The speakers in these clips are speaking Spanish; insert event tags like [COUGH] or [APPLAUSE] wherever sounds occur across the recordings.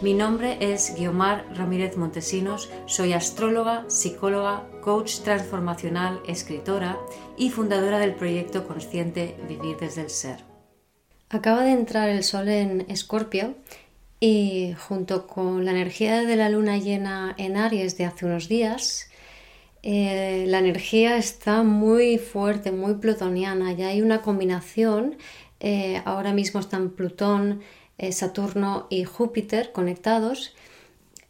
Mi nombre es Guiomar Ramírez Montesinos, soy astróloga, psicóloga, coach transformacional, escritora y fundadora del proyecto consciente Vivir desde el Ser. Acaba de entrar el sol en Escorpio y junto con la energía de la luna llena en Aries de hace unos días, eh, la energía está muy fuerte, muy plutoniana. Ya hay una combinación. Eh, ahora mismo están Plutón, eh, Saturno y Júpiter conectados.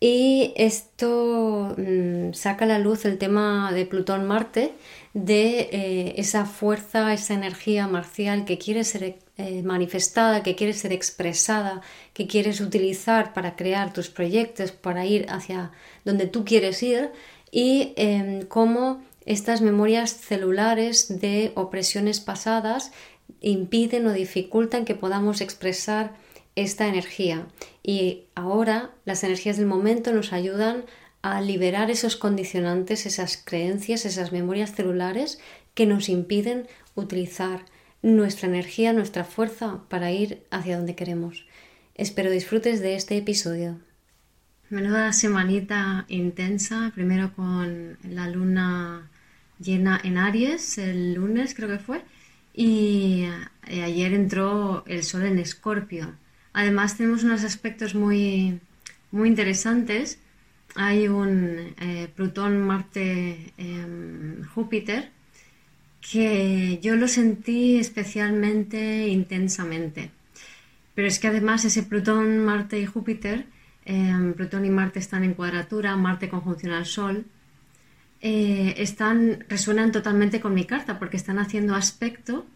Y esto mm, saca a la luz el tema de Plutón-Marte, de eh, esa fuerza, esa energía marcial que quiere ser eh, manifestada, que quiere ser expresada, que quieres utilizar para crear tus proyectos, para ir hacia donde tú quieres ir y em, cómo estas memorias celulares de opresiones pasadas impiden o dificultan que podamos expresar esta energía y ahora las energías del momento nos ayudan a liberar esos condicionantes, esas creencias, esas memorias celulares que nos impiden utilizar nuestra energía, nuestra fuerza para ir hacia donde queremos. Espero disfrutes de este episodio. Menuda semanita intensa, primero con la luna llena en Aries, el lunes creo que fue, y eh, ayer entró el sol en Escorpio. Además tenemos unos aspectos muy, muy interesantes. Hay un eh, Plutón, Marte, em, Júpiter, que yo lo sentí especialmente intensamente. Pero es que además ese Plutón, Marte y Júpiter, em, Plutón y Marte están en cuadratura, Marte conjunción al Sol, eh, están, resuenan totalmente con mi carta porque están haciendo aspecto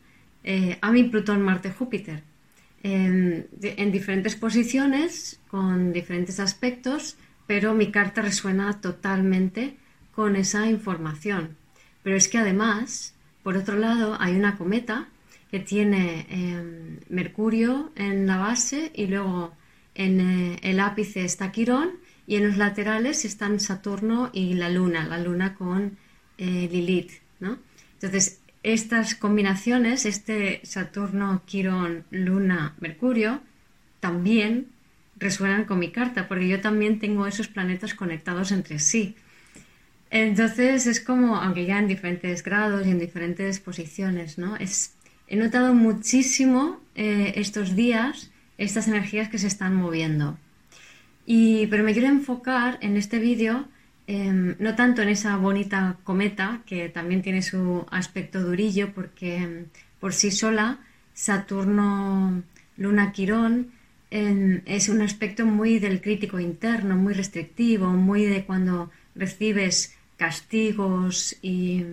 eh, a mi Plutón, Marte, Júpiter en, diferentes posiciones, con diferentes aspectos, pero mi carta resuena totalmente con esa información. Pero es que además, por otro lado, hay una cometa que tiene em, Mercurio en la base y luego en eh, el ápice está Quirón y en los laterales están Saturno y la Luna, la Luna con eh, Lilith. ¿no? Entonces, estas combinaciones, este Saturno, Quirón, Luna, Mercurio, también resuenan con mi carta, porque yo también tengo esos planetas conectados entre sí. Entonces es como, aunque ya en diferentes grados y en diferentes posiciones, ¿no? Es, he notado muchísimo eh, estos días estas energías que se están moviendo. Y, pero me quiero enfocar en este vídeo Em, no tanto en esa bonita cometa, que también tiene su aspecto durillo, porque em, por sí sola Saturno, Luna, Quirón em, es un aspecto muy del crítico interno, muy restrictivo, muy de cuando recibes castigos y,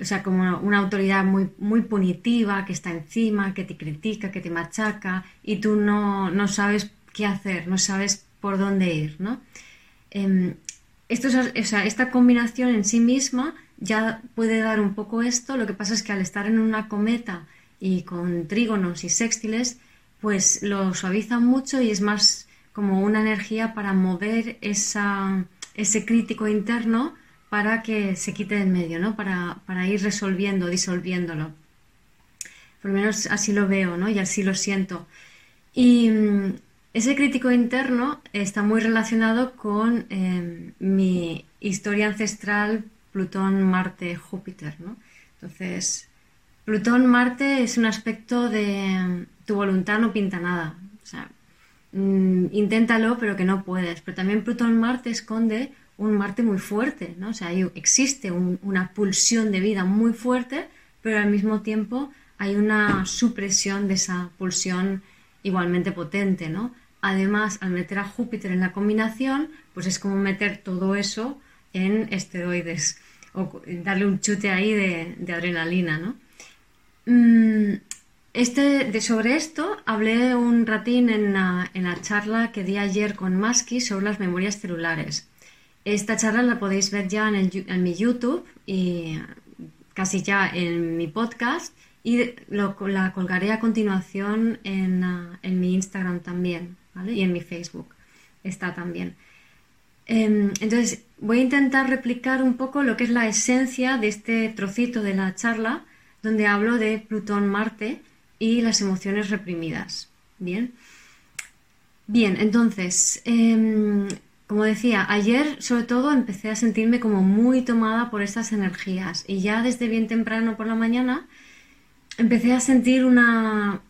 o sea, como una autoridad muy, muy punitiva que está encima, que te critica, que te machaca y tú no, no sabes qué hacer, no sabes por dónde ir, ¿no? Em, esto esta combinación en sí misma ya puede dar un poco esto, lo que pasa es que al estar en una cometa y con trígonos y sextiles, pues lo suaviza mucho y es más como una energía para mover esa, ese crítico interno para que se quite de en medio, ¿no? Para, para, ir resolviendo, disolviéndolo. Por lo menos así lo veo, ¿no? Y así lo siento. Y ese crítico interno está muy relacionado con em, mi historia ancestral Plutón, Marte, Júpiter. ¿no? Entonces, Plutón, Marte es un aspecto de em, tu voluntad no pinta nada. O sea, mm, inténtalo, pero que no puedes. Pero también Plutón, Marte esconde un Marte muy fuerte. ¿no? O sea, existe una pulsión de vida muy fuerte, pero al mismo tiempo hay una supresión de esa pulsión igualmente potente, ¿no? Además, al meter a Júpiter en la combinación, pues es como meter todo eso en esteroides o darle un chute ahí de, adrenalina, ¿no? Mm, este, sobre esto hablé un ratín en la, charla que di ayer con Maski sobre las memorias celulares. Esta charla la podéis ver ya en, mi YouTube y casi ya en mi podcast y la colgaré a continuación en, en mi Instagram también y en mi Facebook está también. Em, entonces, voy a intentar replicar un poco lo que es la esencia de este trocito de la charla, donde hablo de Plutón-Marte y las emociones reprimidas. Bien. Bien, entonces, em, como decía, ayer sobre todo empecé a sentirme como muy tomada por estas energías y ya desde bien temprano por la mañana empecé a sentir una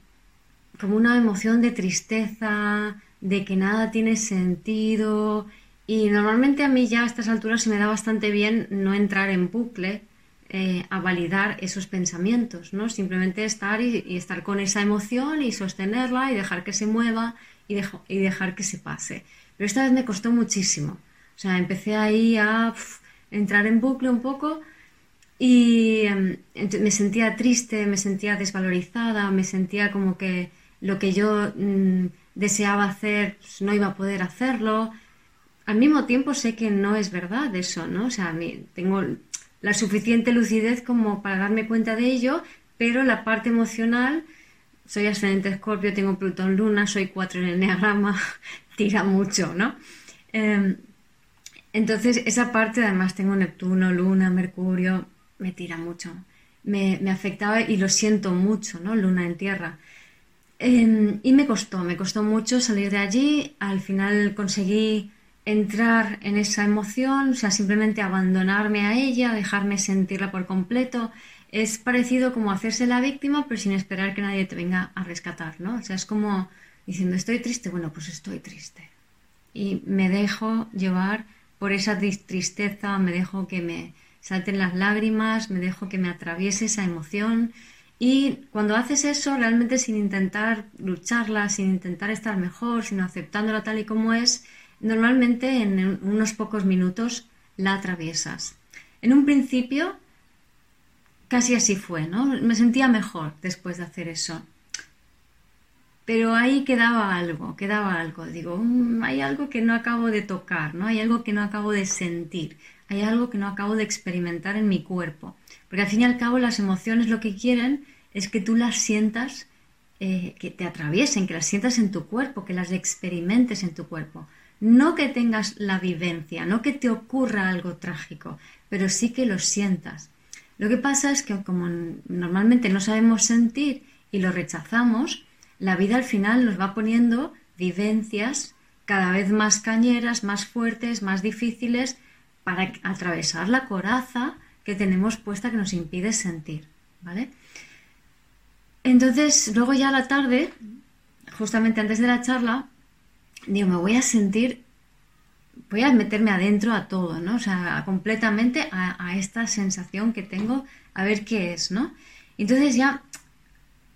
como una emoción de tristeza, de que nada tiene sentido y normalmente a mí ya a estas alturas se me da bastante bien no entrar en bucle eh, a validar esos pensamientos, ¿no? Simplemente estar y, estar con esa emoción y sostenerla y dejar que se mueva y, dejar que se pase. Pero esta vez me costó muchísimo. O sea, empecé ahí a entrar en bucle un poco y em, me sentía triste, me sentía desvalorizada, me sentía como que lo que yo mm, deseaba hacer pues, no iba a poder hacerlo al mismo tiempo sé que no es verdad eso, ¿no? O sea, tengo la suficiente lucidez como para darme cuenta de ello, pero la parte emocional, soy ascendente escorpio, tengo Plutón Luna, soy cuatro en el neagrama, [LAUGHS] tira mucho, ¿no? Em, entonces, esa parte, además tengo Neptuno, Luna, Mercurio, me tira mucho. Me, afectaba y lo siento mucho, ¿no? Luna en tierra. Em, y me costó, me costó mucho salir de allí. Al final conseguí entrar en esa emoción, o sea, simplemente abandonarme a ella, dejarme sentirla por completo, es parecido como hacerse la víctima, pero sin esperar que nadie te venga a rescatar, ¿no? O sea, es como diciendo, estoy triste, bueno, pues estoy triste. Y me dejo llevar por esa tristeza, me dejo que me salten las lágrimas, me dejo que me atraviese esa emoción. Y cuando haces eso, realmente sin intentar lucharla, sin intentar estar mejor, sino aceptándola tal y como es, Normalmente en unos pocos minutos la atraviesas. En un principio casi así fue, ¿no? Me sentía mejor después de hacer eso. Pero ahí quedaba algo, quedaba algo. Digo, mm, hay algo que no acabo de tocar, ¿no? Hay algo que no acabo de sentir, hay algo que no acabo de experimentar en mi cuerpo. Porque al fin y al cabo las emociones lo que quieren es que tú las sientas, eh, que te atraviesen, que las sientas en tu cuerpo, que las experimentes en tu cuerpo. No que tengas la vivencia, no que te ocurra algo trágico, pero sí que lo sientas. Lo que pasa es que como normalmente no sabemos sentir y lo rechazamos, la vida al final nos va poniendo vivencias cada vez más cañeras, más fuertes, más difíciles para atravesar la coraza que tenemos puesta que nos impide sentir, ¿vale? Entonces, luego ya a la tarde, justamente antes de la charla, digo, me voy a sentir, voy a meterme adentro a todo, ¿no? O sea, completamente a, esta sensación que tengo, a ver qué es, ¿no? Entonces ya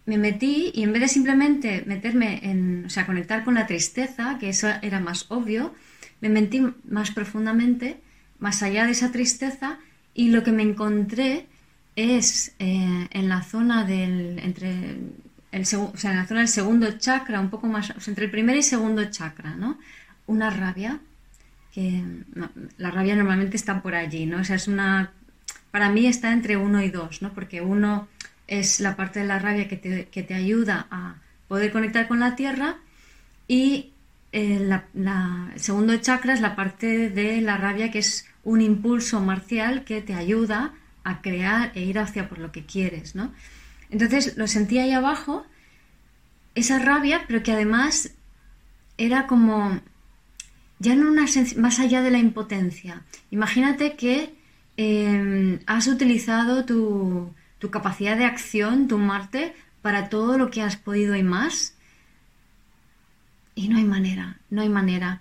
me metí y en vez de simplemente meterme en, o sea, conectar con la tristeza, que eso era más obvio, me metí más profundamente, más allá de esa tristeza, y lo que me encontré es eh, en la zona del, entre el o sea, en la zona del segundo chakra, un poco más, entre el primer y segundo chakra, ¿no? Una rabia, que la rabia normalmente está por allí, ¿no? O sea, es una, para mí está entre uno y dos, ¿no? Porque uno es la parte de la rabia que te, que te ayuda a poder conectar con la tierra y eh, la, el segundo chakra es la parte de la rabia que es un impulso marcial que te ayuda a crear e ir hacia por lo que quieres, ¿no? Entonces lo sentía ahí abajo, esa rabia, pero que además era como ya no una más allá de la impotencia. Imagínate que em, has utilizado tu, tu capacidad de acción, tu Marte, para todo lo que has podido y más. Y no hay manera, no hay manera.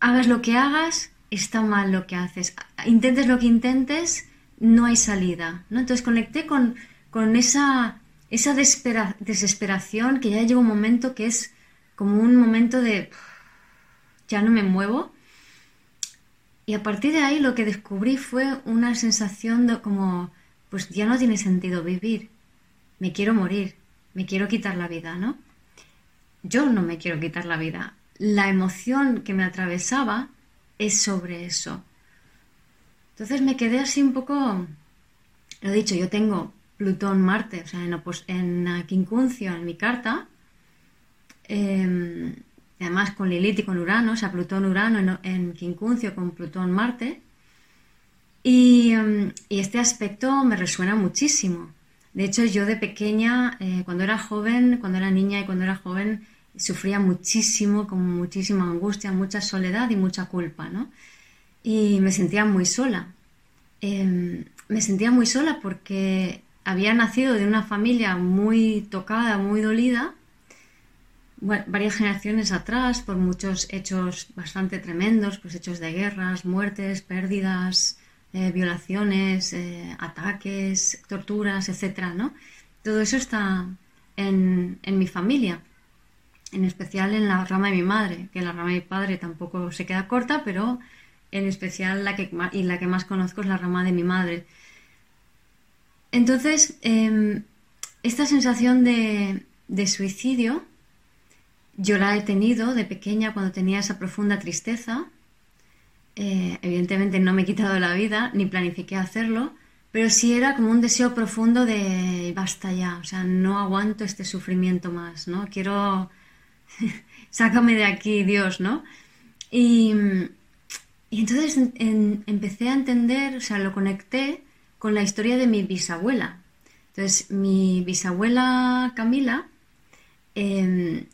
Hagas lo que hagas, está mal lo que haces. Intentes lo que intentes, no hay salida. ¿no? Entonces conecté con, con esa, esa desesperación que ya llega un momento que es como un momento de ya no me muevo. Y a partir de ahí lo que descubrí fue una sensación de como, pues ya no tiene sentido vivir, me quiero morir. me quiero quitar la vida, ¿no? Yo no me quiero quitar la vida. La emoción que me atravesaba es sobre eso. Entonces me quedé así un poco, lo he dicho, yo tengo Plutón-Marte, o sea, en, en quincuncio en mi carta, em, además con Lilith y con Urano, o sea, Plutón-Urano en, en, quincuncio con Plutón-Marte, em, y, este aspecto me resuena muchísimo. De hecho, yo de pequeña, eh, cuando era joven, cuando era niña y cuando era joven, sufría muchísimo, con muchísima angustia, mucha soledad y mucha culpa, ¿no? Y me sentía muy sola. Em, me sentía muy sola porque había nacido de una familia muy tocada, muy dolida, varias generaciones atrás, por muchos hechos bastante tremendos, pues hechos de guerras, muertes, pérdidas, eh, violaciones, eh, ataques, torturas, etcétera, ¿no? Todo eso está en, en, mi familia, en especial en la rama de mi madre, que la rama de mi padre tampoco se queda corta, pero en especial la que, y la que más conozco es la rama de mi madre. Entonces, em, esta sensación de, suicidio, yo la he tenido de pequeña cuando tenía esa profunda tristeza. Eh, evidentemente no me he quitado la vida, ni planifiqué hacerlo, pero sí era como un deseo profundo de basta ya, o sea, no aguanto este sufrimiento más, ¿no? Quiero, [LAUGHS] sácame de aquí, Dios, ¿no? Y, entonces empecé a entender, o sea, lo conecté con la historia de mi bisabuela. Entonces, mi bisabuela Camila em,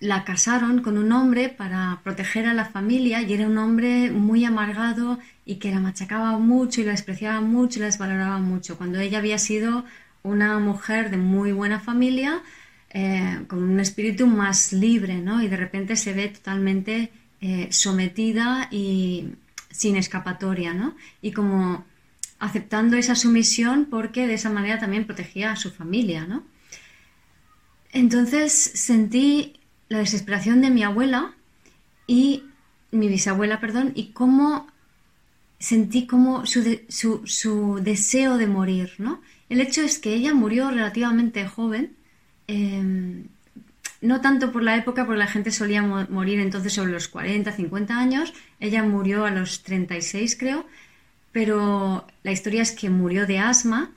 la casaron con un hombre para proteger a la familia y era un hombre muy amargado y que la machacaba mucho y la despreciaba mucho y la desvaloraba mucho, cuando ella había sido una mujer de muy buena familia, eh, con un espíritu más libre, ¿no? Y de repente se ve totalmente eh, sometida y sin escapatoria, ¿no? Y como aceptando esa sumisión porque de esa manera también protegía a su familia, ¿no? Entonces sentí la desesperación de mi abuela y mi bisabuela, perdón, y cómo sentí como su, deseo de morir, ¿no? El hecho es que ella murió relativamente joven, em, no tanto por la época, porque la gente solía morir entonces sobre los 40, 50 años, ella murió a los 36 creo, pero la historia es que murió de asma.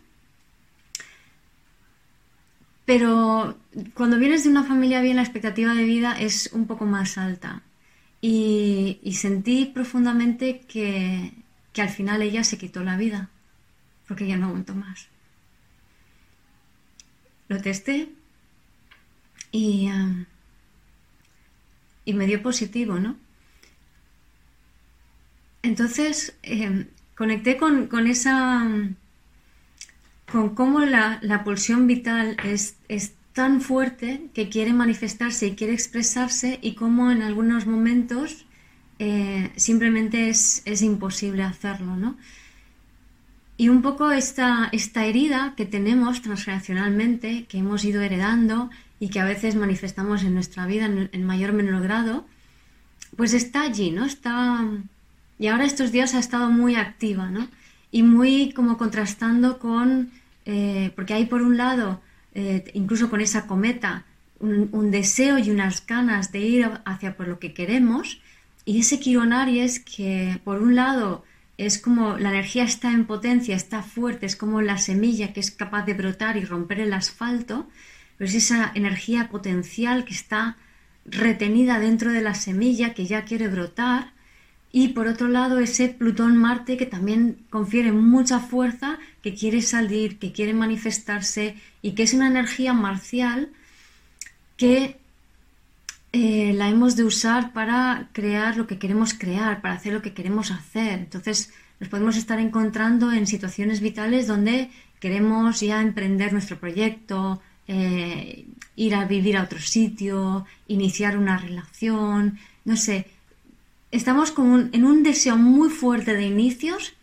Pero cuando vienes de una familia bien, la expectativa de vida es un poco más alta. Y, sentí profundamente que, al final ella se quitó la vida, porque ya no aguantó más. Lo testé y, y me dio positivo, ¿no? Entonces, em, conecté con, esa, con cómo la, pulsión vital es, es, tan fuerte que quiere manifestarse y quiere expresarse y cómo en algunos momentos eh, simplemente es, imposible hacerlo, ¿no? Y un poco esta, esta herida que tenemos transgeneracionalmente, que hemos ido heredando y que a veces manifestamos en nuestra vida en, mayor o menor grado, pues está allí, ¿no? Está, y ahora estos días ha estado muy activa, ¿no? Y muy como contrastando con, eh, porque hay por un lado, eh, incluso con esa cometa, un, deseo y unas ganas de ir hacia por lo que queremos, y ese es que por un lado es como la energía está en potencia, está fuerte, es como la semilla que es capaz de brotar y romper el asfalto, pero es esa energía potencial que está retenida dentro de la semilla que ya quiere brotar y por otro lado, ese Plutón-Marte que también confiere mucha fuerza, que quiere salir, que quiere manifestarse y que es una energía marcial que eh, la hemos de usar para crear lo que queremos crear, para hacer lo que queremos hacer. Entonces, nos podemos estar encontrando en situaciones vitales donde queremos ya emprender nuestro proyecto, eh, ir a vivir a otro sitio, iniciar una relación, no sé, estamos en un deseo muy fuerte de inicios,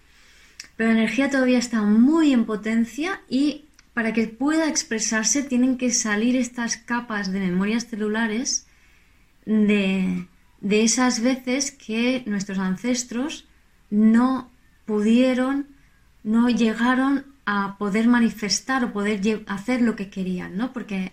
pero la energía todavía está muy en potencia y para que pueda expresarse tienen que salir estas capas de memorias celulares de, de esas veces que nuestros ancestros no pudieron, no llegaron a poder manifestar o poder hacer lo que querían, ¿no? Porque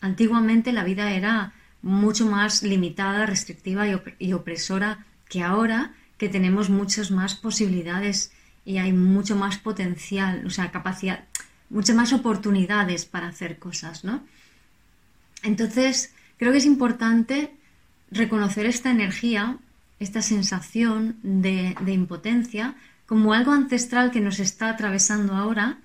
antiguamente la vida era mucho más limitada, restrictiva y, opresora que ahora, que tenemos muchas más posibilidades y hay mucho más potencial, o sea, capacidad, muchas más oportunidades para hacer cosas, ¿no? Entonces, creo que es importante reconocer esta energía, esta sensación de, impotencia, como algo ancestral que nos está atravesando ahora,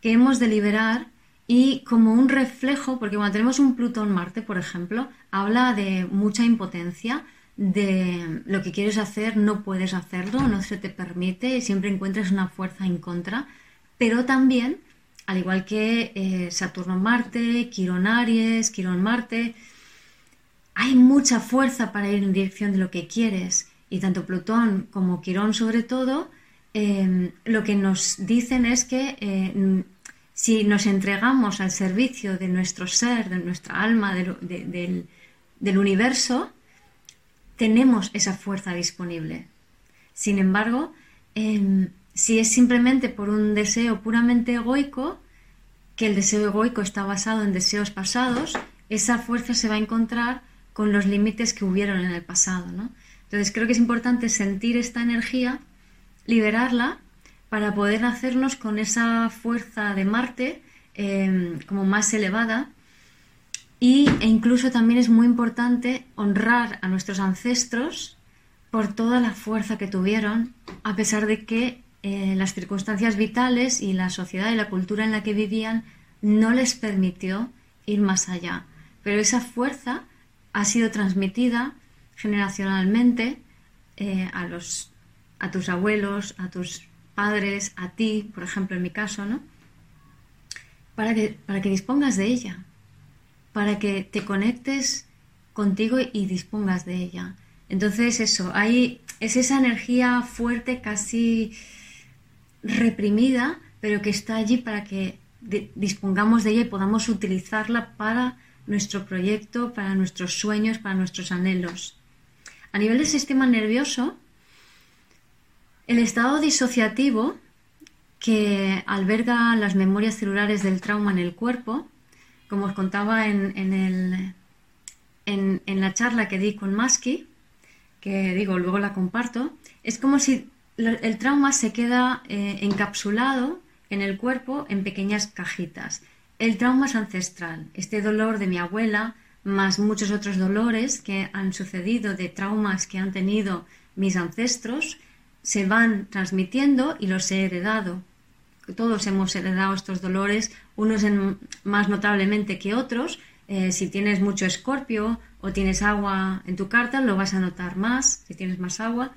que hemos de liberar y como un reflejo, porque cuando tenemos un Plutón-Marte, por ejemplo, habla de mucha impotencia, de lo que quieres hacer no puedes hacerlo, no se te permite, siempre encuentras una fuerza en contra, pero también, al igual que eh, Saturno-Marte, Quirón-Aries, Quirón-Marte, hay mucha fuerza para ir en dirección de lo que quieres. Y tanto Plutón como Quirón sobre todo, em, lo que nos dicen es que eh, si nos entregamos al servicio de nuestro ser, de nuestra alma, del, universo, tenemos esa fuerza disponible. Sin embargo, em, si es simplemente por un deseo puramente egoico, que el deseo egoico está basado en deseos pasados, esa fuerza se va a encontrar con los límites que hubieron en el pasado. Entonces creo que es importante sentir esta energía, liberarla, para poder hacernos con esa fuerza de Marte em, como más elevada y, e incluso también es muy importante honrar a nuestros ancestros por toda la fuerza que tuvieron, a pesar de que eh, las circunstancias vitales y la sociedad y la cultura en la que vivían no les permitió ir más allá. Pero esa fuerza ha sido transmitida generacionalmente eh, a, los, a tus abuelos, a tus padres, a ti, por ejemplo, en mi caso, ¿no? Para que, para que dispongas de ella para que te conectes contigo y dispongas de ella. Entonces eso, hay, es esa energía fuerte, casi reprimida, pero que está allí para que dispongamos de ella y podamos utilizarla para nuestro proyecto, para nuestros sueños, para nuestros anhelos. A nivel del sistema nervioso, el estado disociativo que alberga las memorias celulares del trauma en el cuerpo como os contaba en, la charla que di con Maski, que digo, luego la comparto, es como si el trauma se queda eh, encapsulado en el cuerpo en pequeñas cajitas. El trauma es ancestral, este dolor de mi abuela, más muchos otros dolores que han sucedido de traumas que han tenido mis ancestros, se van transmitiendo y los he heredado todos hemos heredado estos dolores, unos más notablemente que otros. Eh, si tienes mucho escorpio o tienes agua en tu carta, lo vas a notar más si tienes más agua.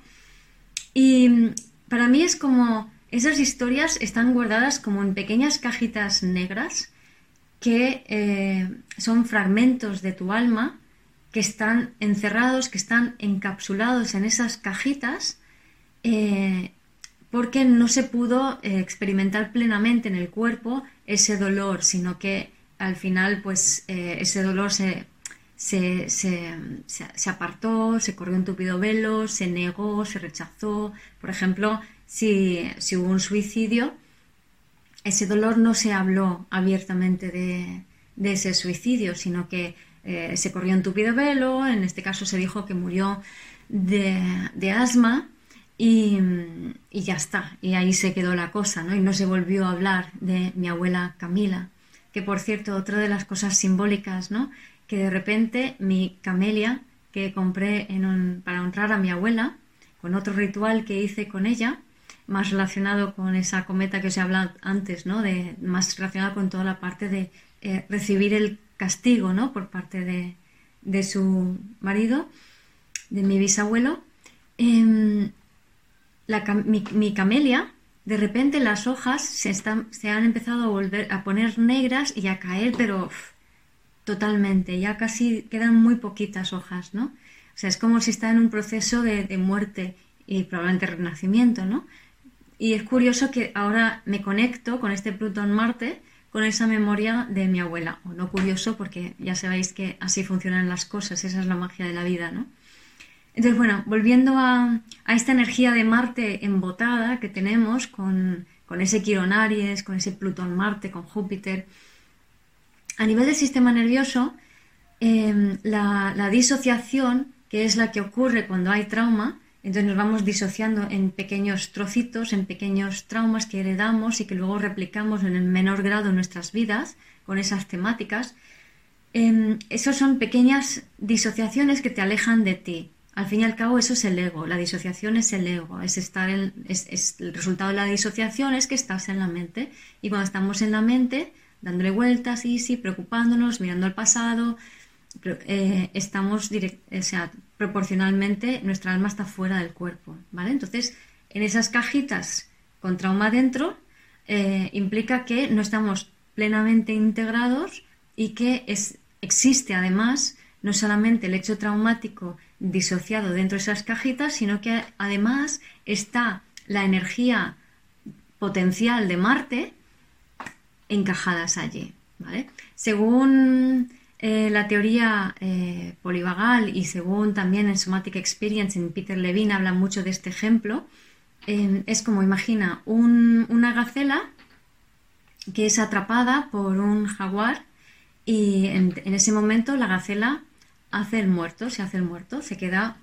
Y mm, para mí es como esas historias están guardadas como en pequeñas cajitas negras que eh, son fragmentos de tu alma que están encerrados, que están encapsulados en esas cajitas eh, porque no se pudo eh, experimentar plenamente en el cuerpo ese dolor, sino que al final pues eh, ese dolor se, se, se, apartó, se corrió un tupido velo, se negó, se rechazó. Por ejemplo, si, si, hubo un suicidio, ese dolor no se habló abiertamente de, ese suicidio, sino que se corrió un tupido velo, en este caso se dijo que murió de, de asma y, ya está, y ahí se quedó la cosa, ¿no? Y no se volvió a hablar de mi abuela Camila, que por cierto, otra de las cosas simbólicas, ¿no? Que de repente mi camelia que compré para honrar a mi abuela, con otro ritual que hice con ella, más relacionado con esa cometa que os he hablado antes, ¿no? De, más relacionado con toda la parte de eh, recibir el castigo, ¿no? Por parte de, de su marido, de mi bisabuelo. Mi, camelia, de repente las hojas se, están, se han empezado a volver a poner negras y a caer, pero totalmente, ya casi quedan muy poquitas hojas, ¿no? O sea, es como si está en un proceso de, de muerte y probablemente renacimiento, ¿no? Y es curioso que ahora me conecto con este Plutón-Marte con esa memoria de mi abuela. O no curioso porque ya sabéis que así funcionan las cosas, esa es la magia de la vida, ¿no? Entonces, bueno, volviendo a, esta energía de Marte embotada que tenemos con, ese Quirón Aries, con ese Plutón Marte, con Júpiter. A nivel del sistema nervioso, em, la, disociación, que es la que ocurre cuando hay trauma, entonces nos vamos disociando en pequeños trocitos, en pequeños traumas que heredamos y que luego replicamos en el menor grado en nuestras vidas con esas temáticas. Eh, esos son pequeñas disociaciones que te alejan de ti. Al fin y al cabo, eso es el ego. La disociación es el ego. Es estar es, el resultado de la disociación es que estás en la mente. Y cuando estamos en la mente, dándole vueltas, y sí, preocupándonos, mirando al pasado, eh, estamos o sea, proporcionalmente, nuestra alma está fuera del cuerpo. ¿vale? Entonces, en esas cajitas con trauma dentro, eh, implica que no estamos plenamente integrados y que es, existe además no solamente el hecho traumático disociado dentro de esas cajitas, sino que además está la energía potencial de Marte encajadas allí. Según eh, la teoría eh, polivagal y según también en Somatic Experience en Peter Levine habla mucho de este ejemplo, es como imagina una gacela que es atrapada por un jaguar y en, ese momento la gacela hace el muerto, se hace el muerto, se queda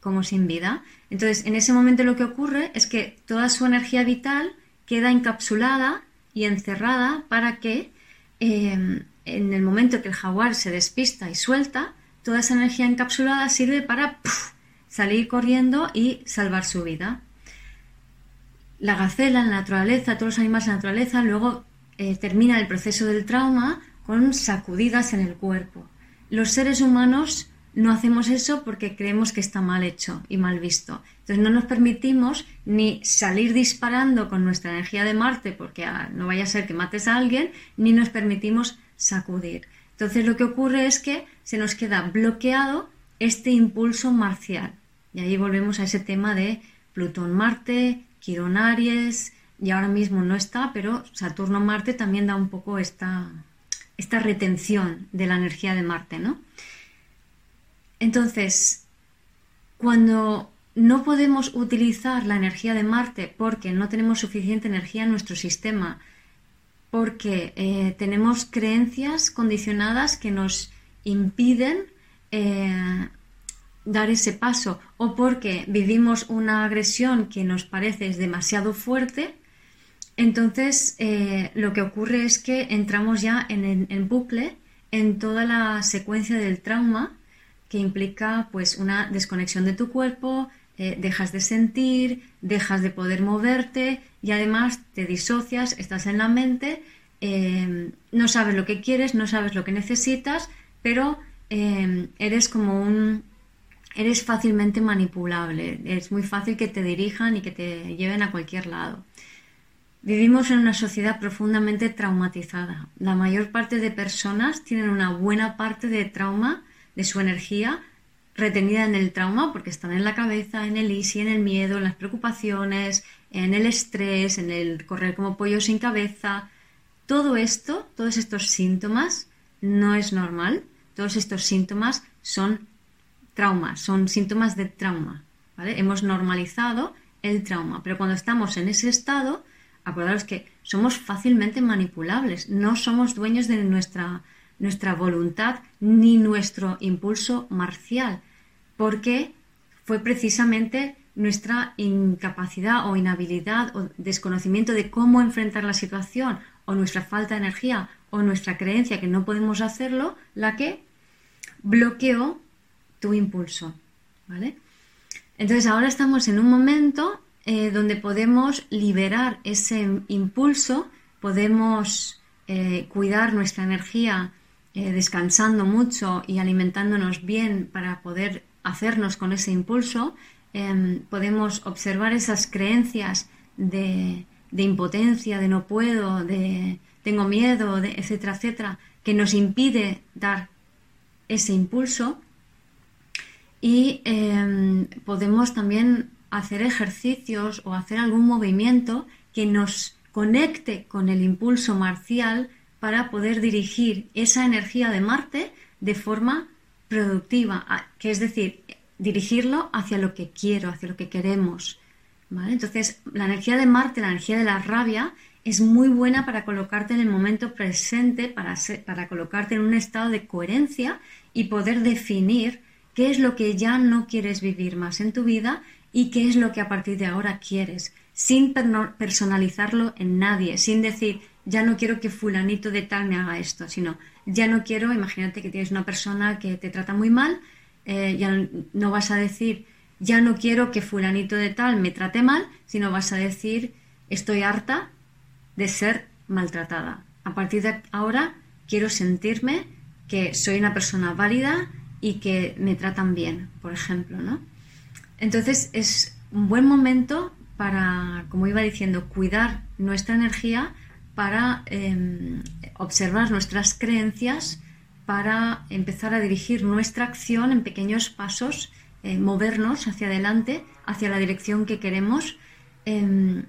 como sin vida. Entonces, en ese momento lo que ocurre es que toda su energía vital queda encapsulada y encerrada para que em, en el momento que el jaguar se despista y suelta, toda esa energía encapsulada sirve para salir corriendo y salvar su vida. La gacela la naturaleza, todos los animales en la naturaleza, luego eh, termina el proceso del trauma con sacudidas en el cuerpo. Los seres humanos no hacemos eso porque creemos que está mal hecho y mal visto. Entonces no nos permitimos ni salir disparando con nuestra energía de Marte porque ah, no vaya a ser que mates a alguien, ni nos permitimos sacudir. Entonces lo que ocurre es que se nos queda bloqueado este impulso marcial. Y ahí volvemos a ese tema de Plutón-Marte, Quirón-Aries, y ahora mismo no está, pero Saturno-Marte también da un poco esta, esta retención de la energía de Marte, ¿no? Entonces, cuando no podemos utilizar la energía de Marte porque no tenemos suficiente energía en nuestro sistema, porque eh, tenemos creencias condicionadas que nos impiden eh, dar ese paso o porque vivimos una agresión que nos parece demasiado fuerte, entonces, eh, lo que ocurre es que entramos ya en el bucle en toda la secuencia del trauma que implica pues una desconexión de tu cuerpo, eh, dejas de sentir, dejas de poder moverte y además te disocias, estás en la mente, em, no sabes lo que quieres, no sabes lo que necesitas, pero em, eres como un... eres fácilmente manipulable, es muy fácil que te dirijan y que te lleven a cualquier lado. Vivimos en una sociedad profundamente traumatizada. La mayor parte de personas tienen una buena parte de trauma, de su energía, retenida en el trauma porque están en la cabeza, en el isi, en el miedo, en las preocupaciones, en el estrés, en el correr como pollo sin cabeza. Todo esto, todos estos síntomas, no es normal. Todos estos síntomas son traumas, son síntomas de trauma. Hemos normalizado el trauma, pero cuando estamos en ese estado, acordaros que somos fácilmente manipulables, no somos dueños de nuestra, nuestra voluntad ni nuestro impulso marcial, porque fue precisamente nuestra incapacidad o inhabilidad o desconocimiento de cómo enfrentar la situación o nuestra falta de energía o nuestra creencia que no podemos hacerlo la que bloqueó tu impulso, ¿vale? Entonces ahora estamos en un momento eh, donde podemos liberar ese impulso, podemos eh, cuidar nuestra energía eh, descansando mucho y alimentándonos bien para poder hacernos con ese impulso, em, podemos observar esas creencias de, impotencia, de no puedo, de tengo miedo, etcétera, etcétera, que nos impide dar ese impulso. Y em, podemos también hacer ejercicios o hacer algún movimiento que nos conecte con el impulso marcial para poder dirigir esa energía de Marte de forma productiva, que es decir, dirigirlo hacia lo que quiero, hacia lo que queremos. Entonces, la energía de Marte, la energía de la rabia, es muy buena para colocarte en el momento presente, para, para colocarte en un estado de coherencia y poder definir qué es lo que ya no quieres vivir más en tu vida y qué es lo que a partir de ahora quieres, sin personalizarlo en nadie, sin decir, ya no quiero que fulanito de tal me haga esto, sino, ya no quiero, imagínate que tienes una persona que te trata muy mal, eh, ya no vas a decir, ya no quiero que fulanito de tal me trate mal, sino vas a decir, estoy harta de ser maltratada. A partir de ahora quiero sentirme que soy una persona válida y que me tratan bien, por ejemplo, ¿no? Entonces es un buen momento para, como iba diciendo, cuidar nuestra energía para em, observar nuestras creencias, para empezar a dirigir nuestra acción en pequeños pasos eh, movernos hacia adelante, hacia la dirección que queremos, em,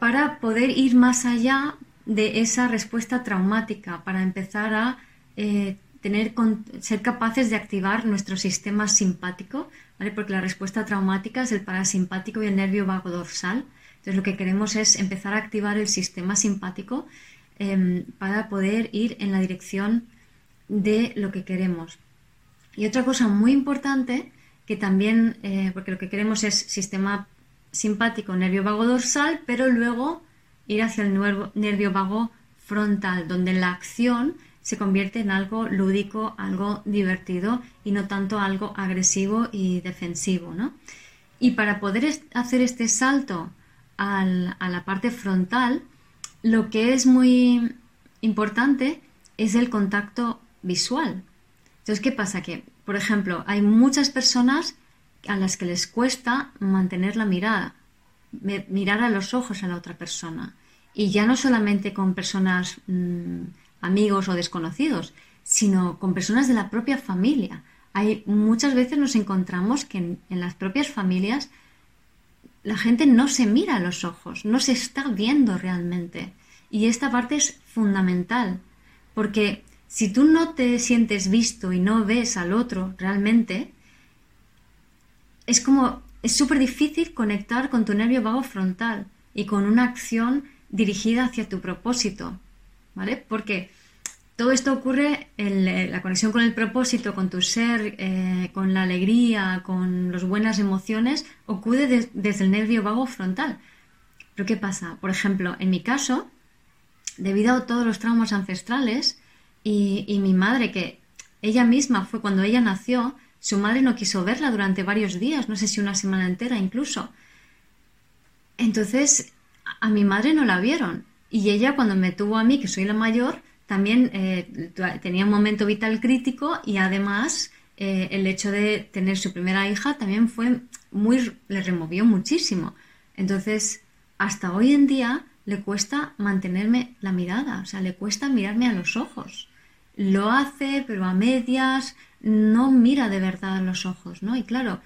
para poder ir más allá de esa respuesta traumática, para empezar a eh, tener, ser capaces de activar nuestro sistema simpático, porque la respuesta traumática es el parasimpático y el nervio vago dorsal. Entonces lo que queremos es empezar a activar el sistema simpático em, para poder ir en la dirección de lo que queremos. Y otra cosa muy importante que también, eh, porque lo que queremos es sistema simpático, nervio vago dorsal, pero luego ir hacia el nervio vago frontal, donde la acción se convierte en algo lúdico, algo divertido y no tanto algo agresivo y defensivo. ¿no? Y para poder hacer este salto a la parte frontal, lo que es muy importante es el contacto visual. Entonces, ¿qué pasa? Que por ejemplo, hay muchas personas a las que les cuesta mantener la mirada, mirar a los ojos a la otra persona. Y ya no solamente con personas mm, amigos o desconocidos, sino con personas de la propia familia. Hay, muchas veces nos encontramos que en, las propias familias la gente no se mira a los ojos, no se está viendo realmente. Y esta parte es fundamental, porque si tú no te sientes visto y no ves al otro realmente, es como, es súper difícil conectar con tu nervio vago frontal y con una acción dirigida hacia tu propósito, ¿vale? Porque todo esto ocurre en la conexión con el propósito, con tu ser, eh, con la alegría, con las buenas emociones, ocurre desde el nervio vago frontal. Pero ¿qué pasa? Por ejemplo, en mi caso, debido a todos los traumas ancestrales, y, mi madre, que ella misma fue cuando ella nació, su madre no quiso verla durante varios días, no sé si una semana entera incluso. Entonces, a mi madre no la vieron. Y ella cuando me tuvo a mí, que soy la mayor, también eh, tenía un momento vital crítico y además eh, el hecho de tener su primera hija también fue muy, le removió muchísimo. Entonces, hasta hoy en día le cuesta mantenerme la mirada, o sea, le cuesta mirarme a los ojos lo hace, pero a medias, no mira de verdad a los ojos, ¿no? Y claro,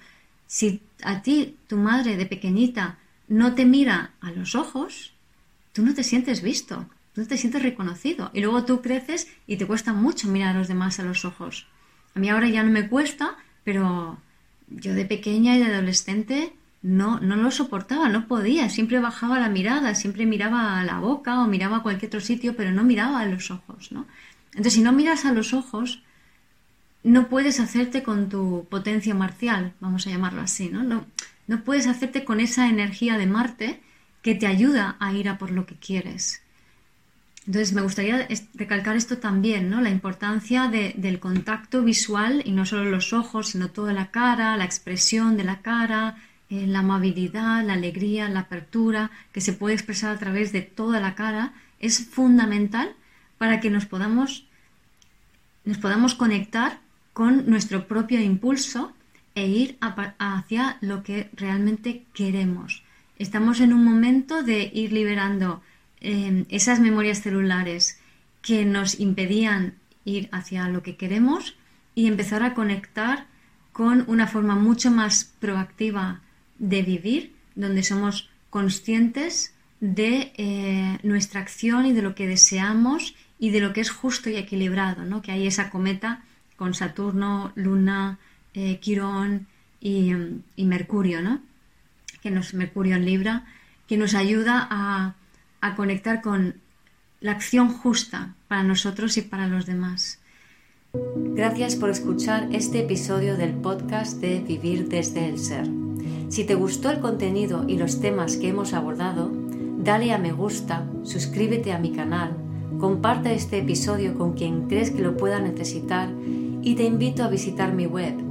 si a ti, tu madre de pequeñita, no te mira a los ojos, tú no te sientes visto, tú no te sientes reconocido. Y luego tú creces y te cuesta mucho mirar a los demás a los ojos. A mí ahora ya no me cuesta, pero yo de pequeña y de adolescente no, no lo soportaba, no podía, siempre bajaba la mirada, siempre miraba a la boca o miraba a cualquier otro sitio, pero no miraba a los ojos, ¿no? Entonces, si no miras a los ojos, no puedes hacerte con tu potencia marcial, vamos a llamarlo así, ¿no? No, no puedes hacerte con esa energía de Marte que te ayuda a ir a por lo que quieres. Entonces, me gustaría recalcar esto también, ¿no? La importancia del contacto visual y no solo los ojos, sino toda la cara, la expresión de la cara, eh, la amabilidad, la alegría, la apertura, que se puede expresar a través de toda la cara, es fundamental para que nos podamos, nos podamos conectar con nuestro propio impulso e ir hacia lo que realmente queremos. Estamos en un momento de ir liberando em, esas memorias celulares que nos impedían ir hacia lo que queremos y empezar a conectar con una forma mucho más proactiva de vivir, donde somos conscientes de eh, nuestra acción y de lo que deseamos y de lo que es justo y equilibrado, ¿no? que hay esa cometa con Saturno, Luna, eh, Quirón y, Mercurio. ¿no? Que nos Mercurio en Libra, que nos ayuda a, a conectar con la acción justa para nosotros y para los demás. Gracias por escuchar este episodio del podcast de Vivir desde el Ser. Si te gustó el contenido y los temas que hemos abordado, dale a me gusta, suscríbete a mi canal, comparte este episodio con quien crees que lo pueda necesitar y te invito a visitar mi web